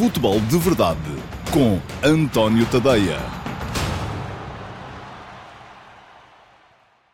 Futebol de Verdade com António Tadeia.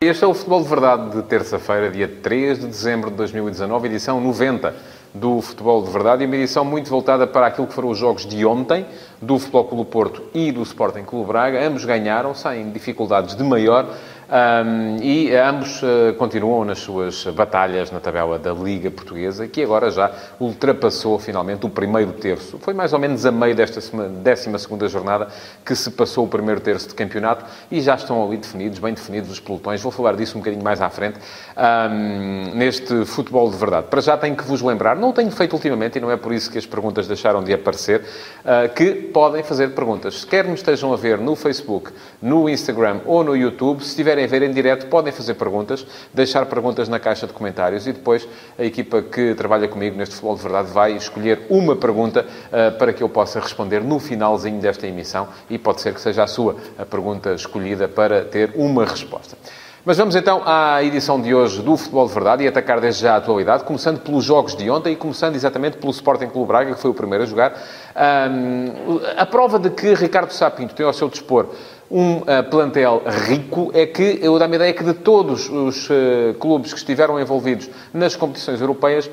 Este é o Futebol de Verdade de terça-feira, dia 3 de dezembro de 2019, edição 90 do Futebol de Verdade e uma edição muito voltada para aquilo que foram os jogos de ontem, do Futebol Clube Porto e do Sporting Clube Braga. Ambos ganharam, sem dificuldades de maior. Um, e ambos uh, continuam nas suas batalhas na tabela da Liga Portuguesa, que agora já ultrapassou finalmente o primeiro terço. Foi mais ou menos a meio desta 12 jornada que se passou o primeiro terço de campeonato e já estão ali definidos, bem definidos os pelotões. Vou falar disso um bocadinho mais à frente um, neste futebol de verdade. Para já tenho que vos lembrar, não tenho feito ultimamente e não é por isso que as perguntas deixaram de aparecer, uh, que podem fazer perguntas. Quer me estejam a ver no Facebook, no Instagram ou no YouTube, se tiver quiserem ver em direto, podem fazer perguntas, deixar perguntas na caixa de comentários e depois a equipa que trabalha comigo neste Futebol de Verdade vai escolher uma pergunta uh, para que eu possa responder no finalzinho desta emissão e pode ser que seja a sua a pergunta escolhida para ter uma resposta. Mas vamos então à edição de hoje do Futebol de Verdade e atacar desde já a atualidade, começando pelos jogos de ontem e começando exatamente pelo Sporting Clube Braga, que foi o primeiro a jogar. Um, a prova de que Ricardo Sapinto tem ao seu dispor um uh, plantel rico é que eu dá-me a ideia que de todos os uh, clubes que estiveram envolvidos nas competições europeias,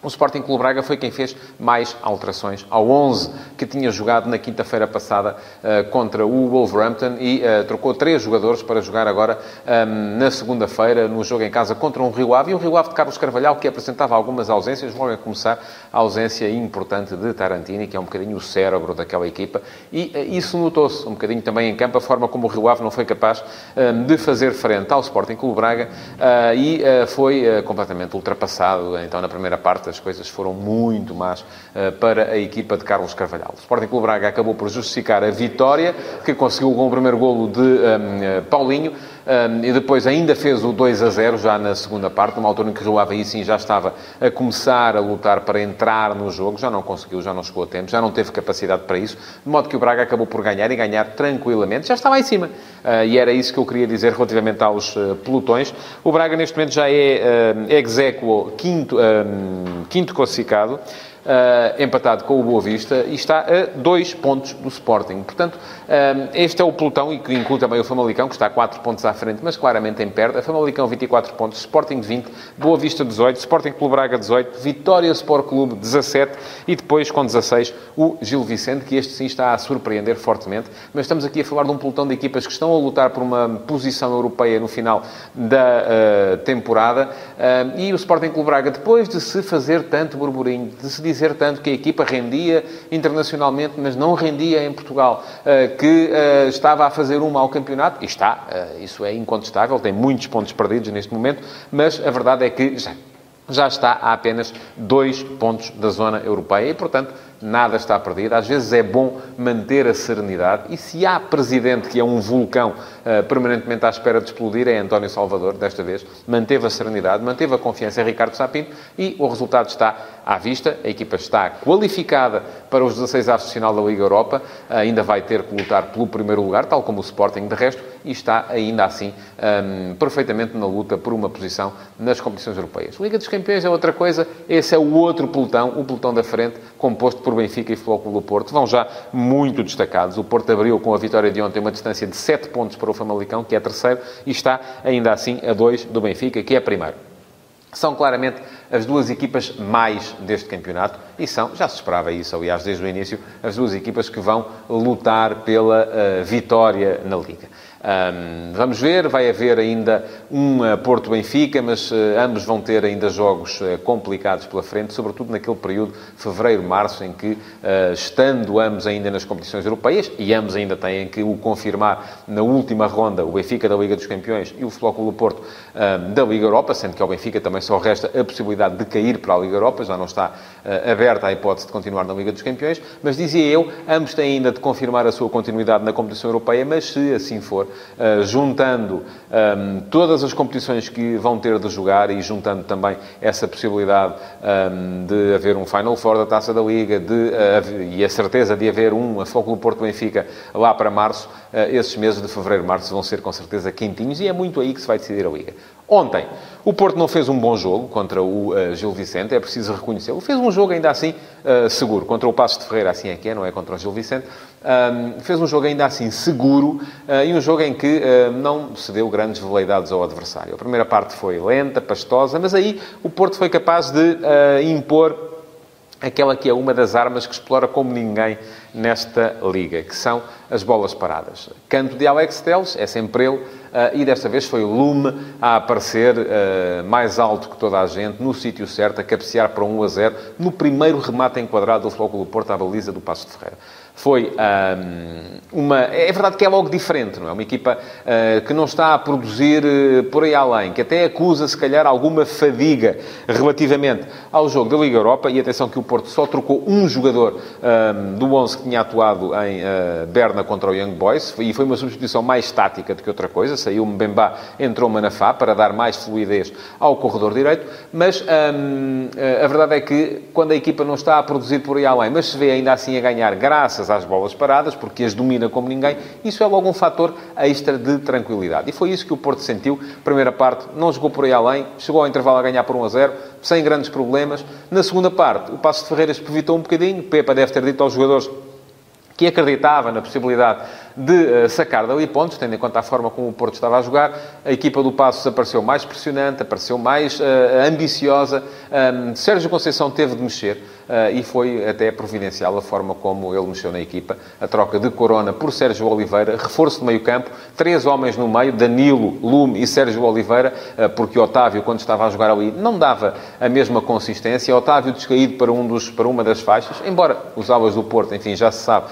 o Sporting Clube Braga foi quem fez mais alterações ao 11 que tinha jogado na quinta-feira passada uh, contra o Wolverhampton e uh, trocou três jogadores para jogar agora um, ehm, na segunda-feira no jogo em casa contra um Rio Ave. E um Rio Ave de Carlos Carvalhal que apresentava algumas ausências, logo a começar a ausência importante de Tarantini, que é um bocadinho o cérebro daquela equipa. E uh, isso notou-se um bocadinho também em campo, a forma como o Rio Ave não foi capaz um, ehm, de fazer frente ao Sporting Clube Braga e foi completamente ultrapassado então na primeira parte as coisas foram muito más uh, para a equipa de Carlos Carvalhal. O Sporting Clube Braga acabou por justificar a vitória, que conseguiu com o primeiro golo de um, eh, Paulinho, um, e depois ainda fez o 2 a 0 já na segunda parte, numa altura em que Rio Ave sim já estava a começar a lutar para entrar no jogo, já não conseguiu, já não chegou a tempo, já não teve capacidade para isso, de modo que o Braga acabou por ganhar e ganhar tranquilamente, já estava em cima. Uh, e era isso que eu queria dizer relativamente aos uh, pelotões. O Braga neste momento já é uh, exequo quinto, quinto classificado uh, empatado com o Boa Vista e está a dois pontos do Sporting. Portanto, uh, este é o pelotão e que inclui também o Famalicão, que está a 4 pontos à frente, mas claramente em perto. A Famalicão 24 pontos, Sporting 20, Boa Vista 18, Sporting Clube Braga 18, Vitória Sport Clube 17 e depois com 16 o Gil Vicente, que este sim está a surpreender fortemente. Mas estamos aqui a falar de um pelotão de equipas que estão a lutar por uma posição europeia no final da uh, temporada e o Sporting Clube Braga, depois de se fazer tanto burburinho, de se dizer tanto que a equipa rendia internacionalmente, mas não rendia em Portugal, eh, que eh, estava a fazer um mau campeonato, e está, eh, isso é incontestável, tem muitos pontos perdidos neste momento, mas a verdade é que já, já está a apenas dois pontos da zona europeia e, portanto, nada está perdido. Às vezes é bom manter a serenidade. E se há presidente que é um vulcão uh, permanentemente à espera de explodir, é António Salvador, desta vez. Manteve a serenidade, manteve a confiança em Ricardo Sapinto e o resultado está à vista. A equipa está qualificada para os 16 avos de final da Liga Europa. Uh, ainda vai ter que lutar pelo primeiro lugar, tal como o Sporting de resto, e está ainda assim um, perfeitamente na luta por uma posição nas competições europeias. Liga dos Campeões é outra coisa. Esse é o outro pelotão, o pelotão da frente, composto por Benfica e Futebol do Porto, vão já muito destacados. O Porto abriu com a vitória de ontem uma distância de 7 pontos para o Famalicão, que é terceiro, e está ainda assim a 2 do Benfica, que é primeiro. São claramente as duas equipas mais deste campeonato e são, já se esperava isso, aliás, desde o início, as duas equipas que vão lutar pela uh, vitória na Liga. Um, vamos ver, vai haver ainda um uh, Porto-Benfica, mas uh, ambos vão ter ainda jogos uh, complicados pela frente, sobretudo naquele período, fevereiro-março, em que, estando ambos ainda nas competições europeias, e ambos ainda têm que o confirmar na última ronda, o Benfica da Liga dos Campeões e o do Porto da Liga Europa, sendo que ao Benfica também só resta a possibilidade de cair para a Liga Europa, já não está aberta a hipótese de continuar na Liga dos Campeões, mas dizia eu, ambos têm ainda de confirmar a sua continuidade na competição europeia, mas se assim for, uh, juntando um, ehm, todas as competições que vão ter de jogar e juntando também essa possibilidade ehm, de haver um Final Four da Taça da Liga de, uh, e a certeza de haver um a Foco do Porto Benfica lá para março, uh, esses meses de fevereiro, março vão ser com certeza quentinhos e é muito aí que se vai decidir a Liga. Ontem, o Porto não fez um bom jogo contra o uh, Gil Vicente, é preciso reconhecê-lo. Fez um jogo ainda assim uh, seguro. Contra o Passo de Ferreira, assim é que é, não é contra o Gil Vicente. Um, fez um jogo ainda assim seguro uh, e um jogo em que não se deu grandes veleidades ao adversário. A primeira parte foi lenta, pastosa, mas aí o Porto foi capaz de impor aquela que é uma das armas que explora como ninguém nesta liga, que são as bolas paradas. Canto de Alex Teles, é sempre ele, e desta vez foi o Lume a aparecer uh, mais alto que toda a gente, no sítio certo, a cabecear para 1 a 0, no primeiro remate enquadrado do Flóculo Porto à baliza do Passo de Ferreira foi um, uma. É verdade que é logo diferente, não é? Uma equipa uh, que não está a produzir uh, por aí além, que até acusa, se calhar, alguma fadiga relativamente ao jogo da Liga Europa. E atenção que o Porto só trocou um jogador um, do 11 que tinha atuado em uh, Berna contra o Young Boys, e foi uma substituição mais tática do que outra coisa. Saiu Mbemba, entrou Manafá para dar mais fluidez ao corredor direito. Mas um, a verdade é que quando a equipa não está a produzir por aí além, mas se vê ainda assim a ganhar graças às bolas paradas, porque as domina como ninguém, isso é logo um fator extra de tranquilidade. E foi isso que o Porto sentiu. Primeira parte, não jogou por aí além, chegou ao intervalo a ganhar por 1 a 0, sem grandes problemas. Na segunda parte, o Passo de Ferreiras evitou um bocadinho. Pepa deve ter dito aos jogadores que acreditava na possibilidade de uh, sacar dali pontos, tendo em conta a forma como o Porto estava a jogar. A equipa do Passos apareceu mais pressionante, apareceu mais uh, ambiciosa. Um, Sérgio Conceição teve de mexer. Uh, e foi até providencial a forma como ele mexeu na equipa. A troca de Corona por Sérgio Oliveira, reforço de meio campo, três homens no meio, Danilo, Lume e Sérgio Oliveira, uh, porque Otávio, quando estava a jogar ali, não dava a mesma consistência. Otávio descaído para, um dos, para uma das faixas, embora os alas do Porto, enfim, já se sabe,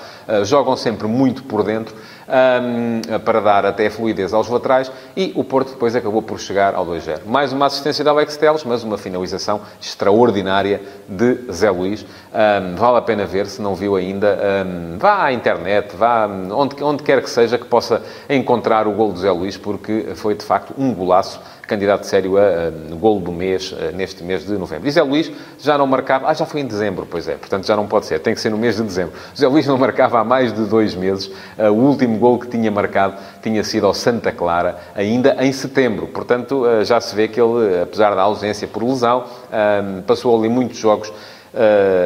jogam sempre muito por dentro um, para dar até fluidez aos laterais e o Porto depois acabou por chegar ao 2-0. Mais uma assistência de Alex Teles, mas uma finalização extraordinária de Zé Luís. Um, vale a pena ver, se não viu ainda, um, vá à internet, vá onde, onde quer que seja que possa encontrar o gol de Zé Luís, porque foi de facto um golaço candidato sério a, a golo do mês, a, neste mês de novembro. E Zé Luís já não marcava... Ah, já foi em dezembro, pois é. Portanto, já não pode ser. Tem que ser no mês de dezembro. Zé Luís não marcava há mais de dois meses. Uh, o último golo que tinha marcado tinha sido ao Santa Clara, ainda em setembro. Portanto, uh, já se vê que ele, apesar da ausência por lesão, uh, passou ali muitos jogos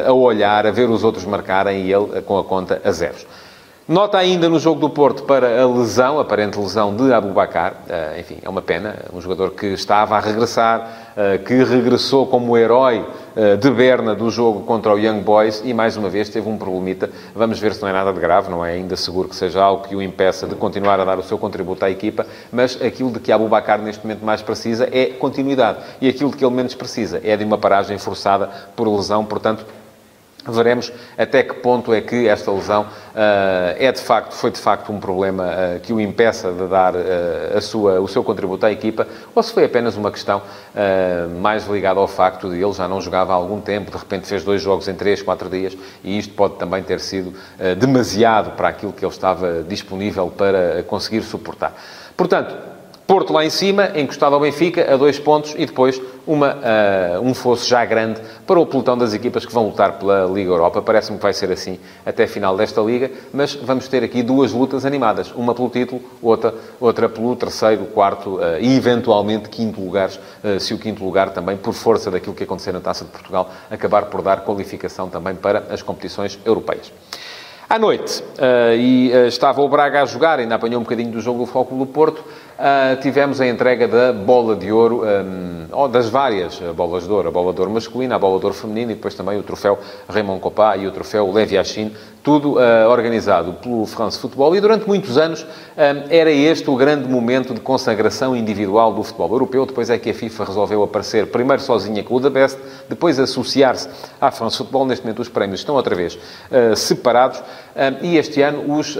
a olhar, a ver os outros marcarem e ele com a conta a zeros. Nota ainda no jogo do Porto para a lesão, aparente lesão de Abubacar. Uh, enfim, é uma pena. Um jogador que estava a regressar, que regressou como herói de Berna do jogo contra o Young Boys e, mais uma vez, teve um problemita. Vamos ver se não é nada de grave. Não é ainda seguro que seja algo que o impeça de continuar a dar o seu contributo à equipa. Mas aquilo de que Abubacar neste momento mais precisa é continuidade. E aquilo de que ele menos precisa é de uma paragem forçada por lesão. Portanto, Veremos até que ponto é que esta lesão uh, é de facto, foi de facto um problema uh, que o impeça de dar uh, a sua, o seu contributo à equipa, ou se foi apenas uma questão mais ligada ao facto de ele já não jogava há algum tempo, de repente fez dois jogos em três, quatro dias, e isto pode também ter sido demasiado para aquilo que ele estava disponível para conseguir suportar. Portanto, Porto lá em cima, encostado ao Benfica, a dois pontos, e depois uma, uh, um fosso já grande para o pelotão das equipas que vão lutar pela Liga Europa. Parece-me que vai ser assim até a final desta Liga, mas vamos ter aqui duas lutas animadas. Uma pelo título, outra, outra pelo terceiro, quarto uh, e, eventualmente, quinto lugares, uh, se o quinto lugar também, por força daquilo que acontecer na Taça de Portugal, acabar por dar qualificação também para as competições europeias. À noite, e estava o Braga a jogar, ainda apanhou um bocadinho do jogo do Foco do Porto, Uh, tivemos a entrega da bola de ouro, um, ou das várias bolas de ouro, a bola de ouro masculina, a bola de ouro feminina e depois também o troféu Raymond Copá e o troféu Levi Yashin, tudo uh, organizado pelo France Football. E durante muitos anos um, era este o grande momento de consagração individual do futebol europeu. Depois é que a FIFA resolveu aparecer primeiro sozinha com o The Best, depois associar-se à France Football. Neste momento os prémios estão outra vez uh, separados. Um, e este ano os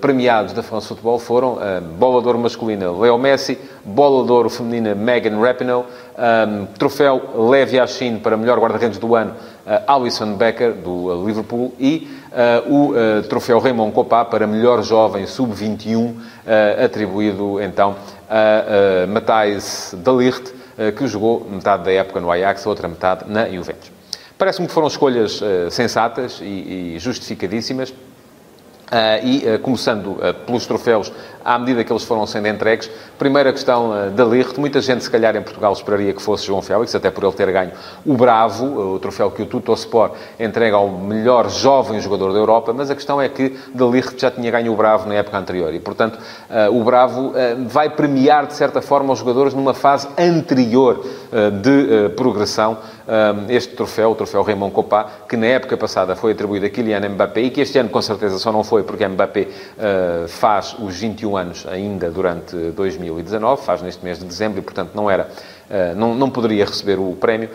premiados da France Football foram bola de ouro masculina Leo Messi, bola de ouro feminina Megan Rapinoe, um, troféu Levi Yashin para melhor guarda-redes do ano uh, Alison Becker, do uh, Liverpool, e uh, o uh, troféu Raymond Copá para melhor jovem sub-21, uh, atribuído então a Matthijs de Ligt, que jogou metade da época no Ajax, a outra metade na Juventus. Parece-me que foram escolhas sensatas e, e justificadíssimas. Uh, e uh, começando uh, pelos troféus, à medida que eles foram sendo entregues, primeira questão da Lirte, muita gente se calhar em Portugal esperaria que fosse João Félix, até por ele ter ganho o Bravo, o troféu que o Tuttosport entrega ao melhor jovem jogador da Europa, mas a questão é que de Lirte já tinha ganho o Bravo na época anterior. E, portanto, o Bravo vai premiar, de certa forma, os jogadores numa fase anterior de progressão este troféu, o troféu Raymond Copá, que na época passada foi atribuído a Kylian Mbappé e que este ano, com certeza, só não foi porque Mbappé uh, faz os 21 anos ainda durante 2019, faz neste mês de dezembro e, portanto, não era Uh, não, não, poderia receber o prémio.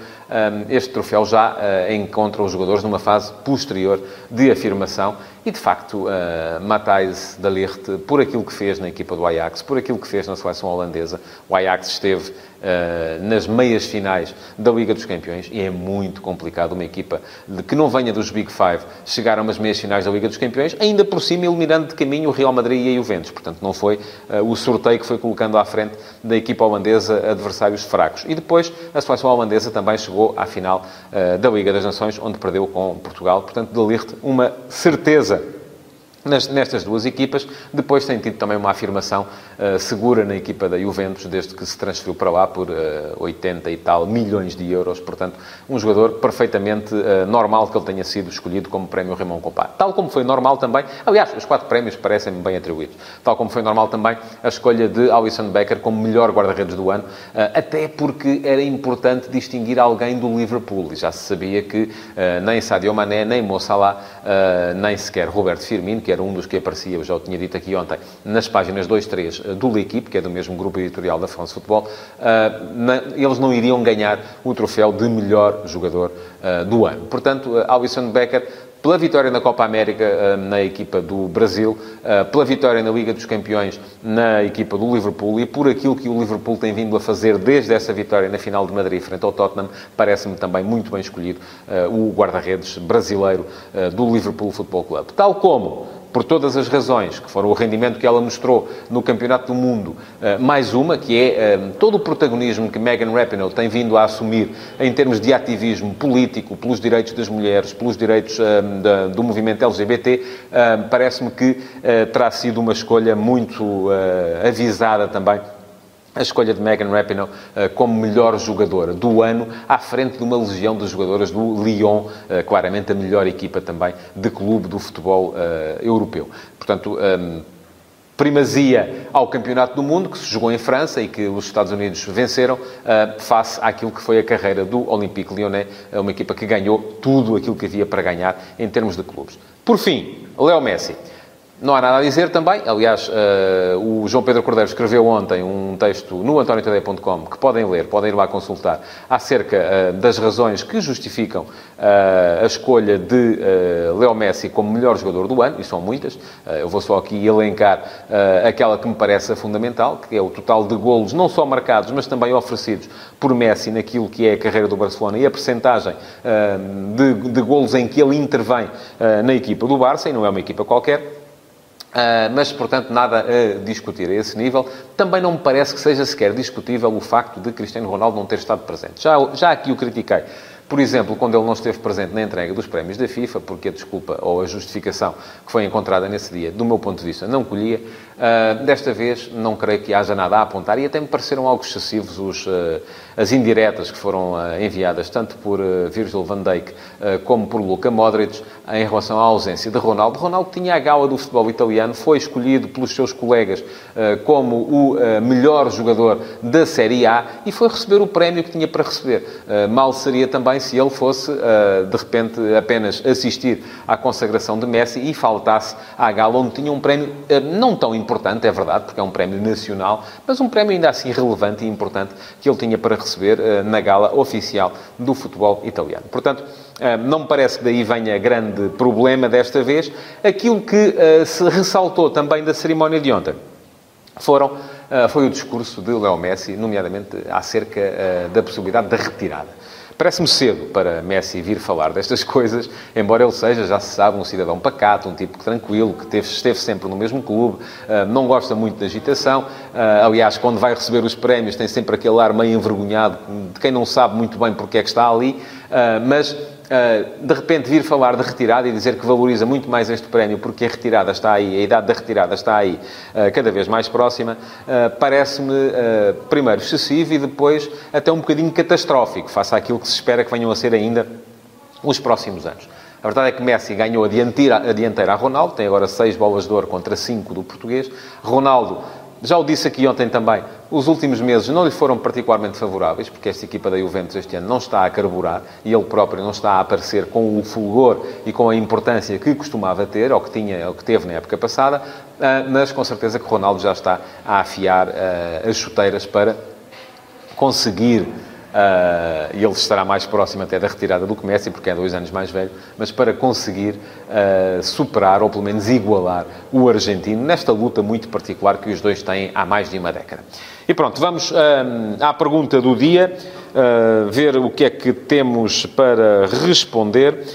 Este troféu já uh, encontra os jogadores numa fase posterior de afirmação e, de facto, uh, Matthijs de Ligt, por aquilo que fez na equipa do Ajax, por aquilo que fez na seleção holandesa, o Ajax esteve uh, nas meias finais da Liga dos Campeões e é muito complicado uma equipa de, que não venha dos Big Five chegar a umas meias finais da Liga dos Campeões, ainda por cima eliminando de caminho o Real Madrid e a Juventus. Portanto, não foi uh, o sorteio que foi colocando à frente da equipa holandesa adversários fracos. E depois a seleção holandesa também chegou à final uh, da Liga das Nações, onde perdeu com Portugal. Portanto, de Ligt, uma certeza nestas duas equipas. Depois tem tido também uma afirmação uh, segura na equipa da Juventus, desde que se transferiu para lá por uh, eh, 80 e tal milhões de euros. Portanto, um jogador perfeitamente uh, normal que ele tenha sido escolhido como prémio Raymond Compá. Tal como foi normal também, aliás, os quatro prémios parecem-me bem atribuídos. Tal como foi normal também a escolha de Alisson Becker como melhor guarda-redes do ano, até porque era importante distinguir alguém do Liverpool. E já se sabia que nem Sadio Mané, nem Mo Salah, nem sequer Roberto Firmino, que era um dos que aparecia, eu já o tinha dito aqui ontem, nas páginas 2, 3 eh, do L'Equipe, que é do mesmo grupo editorial da France Football, eh, eles não iriam ganhar o troféu de melhor jogador eh, do ano. Portanto, Alisson Becker pela vitória na Copa América na equipa do Brasil, pela vitória na Liga dos Campeões na equipa do Liverpool e por aquilo que o Liverpool tem vindo a fazer desde essa vitória na final de Madrid frente ao Tottenham, parece-me também muito bem escolhido o guarda-redes brasileiro do Liverpool Football Club. Tal como por todas as razões, que foram o rendimento que ela mostrou no Campeonato do Mundo, eh, mais uma, que é eh, todo o protagonismo que Megan Rapinoe tem vindo a assumir em termos de ativismo político, pelos direitos das mulheres, pelos direitos eh, do movimento LGBT, parece-me que terá sido uma escolha muito avisada também a escolha de Megan Rapinoe uh, como melhor jogadora do ano, à frente de uma legião de jogadoras do Lyon, uh, claramente a melhor equipa também de clube do futebol uh, europeu. Portanto, um, primazia ao Campeonato do Mundo, que se jogou em França e que os Estados Unidos venceram, face àquilo que foi a carreira do Olympique Lyonnais, uma equipa que ganhou tudo aquilo que havia para ganhar em termos de clubes. Por fim, Leo Messi. Não há nada a dizer também. Aliás, uh, o João Pedro Cordeiro escreveu ontem um texto no antoniotadeia.com que podem ler, podem ir lá consultar, acerca uh, das razões que justificam uh, a escolha de Leo Messi como melhor jogador do ano, e são muitas. eu vou só aqui elencar aquela que me parece fundamental, que é o total de golos, não só marcados, mas também oferecidos por Messi naquilo que é a carreira do Barcelona e a percentagem de, de golos em que ele intervém na equipa do Barça, e não é uma equipa qualquer. Uh, mas, portanto, nada a discutir a esse nível. Também não me parece que seja sequer discutível o facto de Cristiano Ronaldo não ter estado presente. Já, já aqui o critiquei por exemplo, quando ele não esteve presente na entrega dos prémios da FIFA, porque a desculpa ou a justificação que foi encontrada nesse dia, do meu ponto de vista, não colhia, uh, desta vez não creio que haja nada a apontar e até me pareceram algo excessivos os, uh, as indiretas que foram uh, enviadas tanto por Virgil van Dijk como por Luka Modric em relação à ausência de Ronaldo. Ronaldo tinha a gala do futebol italiano, foi escolhido pelos seus colegas como o melhor jogador da Série A e foi receber o prémio que tinha para receber. Mal seria também se ele fosse, de repente, apenas assistir à consagração de Messi e faltasse à gala, onde tinha um prémio não tão importante, é verdade, porque é um prémio nacional, mas um prémio ainda assim relevante e importante que ele tinha para receber uh, na gala oficial do futebol italiano. Portanto, não me parece que daí venha grande problema desta vez. Aquilo que se ressaltou também da cerimónia de ontem foram, foi o discurso de Leo Messi, nomeadamente acerca da possibilidade da retirada. Parece-me cedo para Messi vir falar destas coisas, embora ele seja, já se sabe, um cidadão pacato, um tipo tranquilo, que teve, esteve sempre no mesmo clube, uh, não gosta muito de agitação. Uh, aliás, quando vai receber os prémios, tem sempre aquele ar meio envergonhado de quem não sabe muito bem porque é que está ali. Uh, mas de repente vir falar de retirada e dizer que valoriza muito mais este prémio porque a retirada está aí, a idade da retirada está aí cada vez mais próxima, parece-me, primeiro, excessivo e depois até um bocadinho catastrófico, face àquilo que se espera que venham a ser ainda os próximos anos. A verdade é que Messi ganhou a dianteira, a dianteira a Ronaldo, tem agora 6 bolas de ouro contra 5 do português. Ronaldo, já o disse aqui ontem também, os últimos meses não lhe foram particularmente favoráveis, porque esta equipa da Juventus este ano não está a carburar e ele próprio não está a aparecer com o fulgor e com a importância que costumava ter, ou que, tinha, ou que teve na época passada, ah, mas com certeza que Ronaldo já está a afiar ah, as chuteiras para conseguir Uh, e ele estará mais próximo até da retirada do que Messi, porque é dois anos mais velho, mas para conseguir uh, superar, ou pelo menos igualar, o argentino, nesta luta muito particular que os dois têm há mais de uma década. E pronto, vamos uh, à pergunta do dia, ver o que é que temos para responder.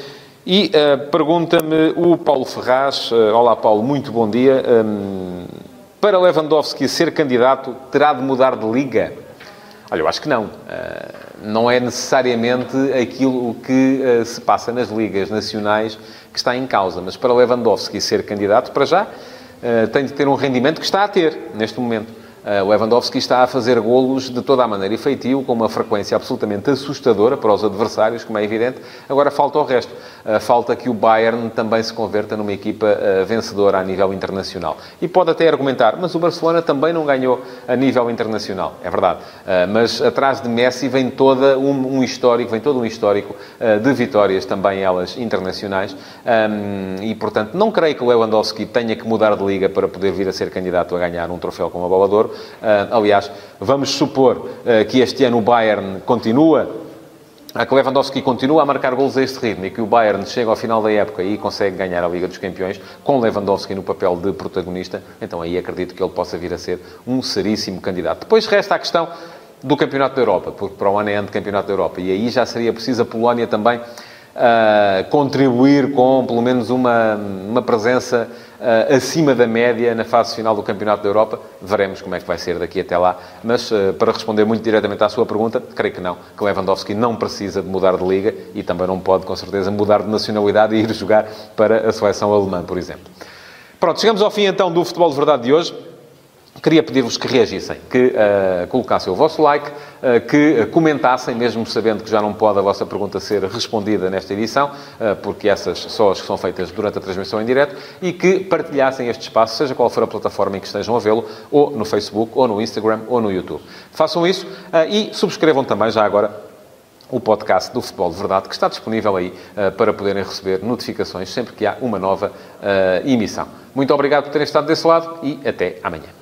E pergunta-me o Paulo Ferraz, olá Paulo, muito bom dia. Um, para Lewandowski ser candidato, terá de mudar de liga? Olha, eu acho que não. Eh, não é necessariamente aquilo que eh, se passa nas ligas nacionais que está em causa. Mas para Lewandowski ser candidato, para já, eh, tem de ter um rendimento que está a ter neste momento. O Lewandowski está a fazer golos de toda a maneira efetivo, com uma frequência absolutamente assustadora para os adversários, como é evidente. Agora falta o resto. Falta que o Bayern também se converta numa equipa vencedora a nível internacional. E pode até argumentar, mas o Barcelona também não ganhou a nível internacional. É verdade. Mas atrás de Messi vem toda um, histórico, vem todo um histórico de vitórias, também elas internacionais. E, portanto, não creio que o Lewandowski tenha que mudar de liga para poder vir a ser candidato a ganhar um troféu com a bola. Uh, aliás, vamos supor uh, que este ano o Bayern continua, a que Lewandowski continua a marcar gols a este ritmo e que o Bayern chega ao final da época e consegue ganhar a Liga dos Campeões com Lewandowski no papel de protagonista, então aí acredito que ele possa vir a ser um seríssimo candidato. Depois resta a questão do Campeonato da Europa, porque para o ano é ano de Campeonato da Europa, e aí já seria preciso a Polónia também uh, contribuir com pelo menos uma, uma presença uh, acima da média na fase final do Campeonato da Europa. Veremos como é que vai ser daqui até lá. Mas, uh, para responder muito diretamente à sua pergunta, creio que não, que Lewandowski não precisa de mudar de liga e também não pode, com certeza, mudar de nacionalidade e ir jogar para a seleção alemã, por exemplo. Pronto, chegamos ao fim então do Futebol de Verdade de hoje. Queria pedir-vos que reagissem, que uh, colocassem o vosso like, uh, que comentassem, mesmo sabendo que já não pode a vossa pergunta ser respondida nesta edição, uh, porque essas são as que são feitas durante a transmissão em direto, e que partilhassem este espaço, seja qual for a plataforma em que estejam a vê-lo, ou no Facebook, ou no Instagram, ou no YouTube. Façam isso e subscrevam também, já agora, o podcast do Futebol de Verdade, que está disponível aí uh, para poderem receber notificações sempre que há uma nova uh, emissão. Muito obrigado por terem estado desse lado e até amanhã.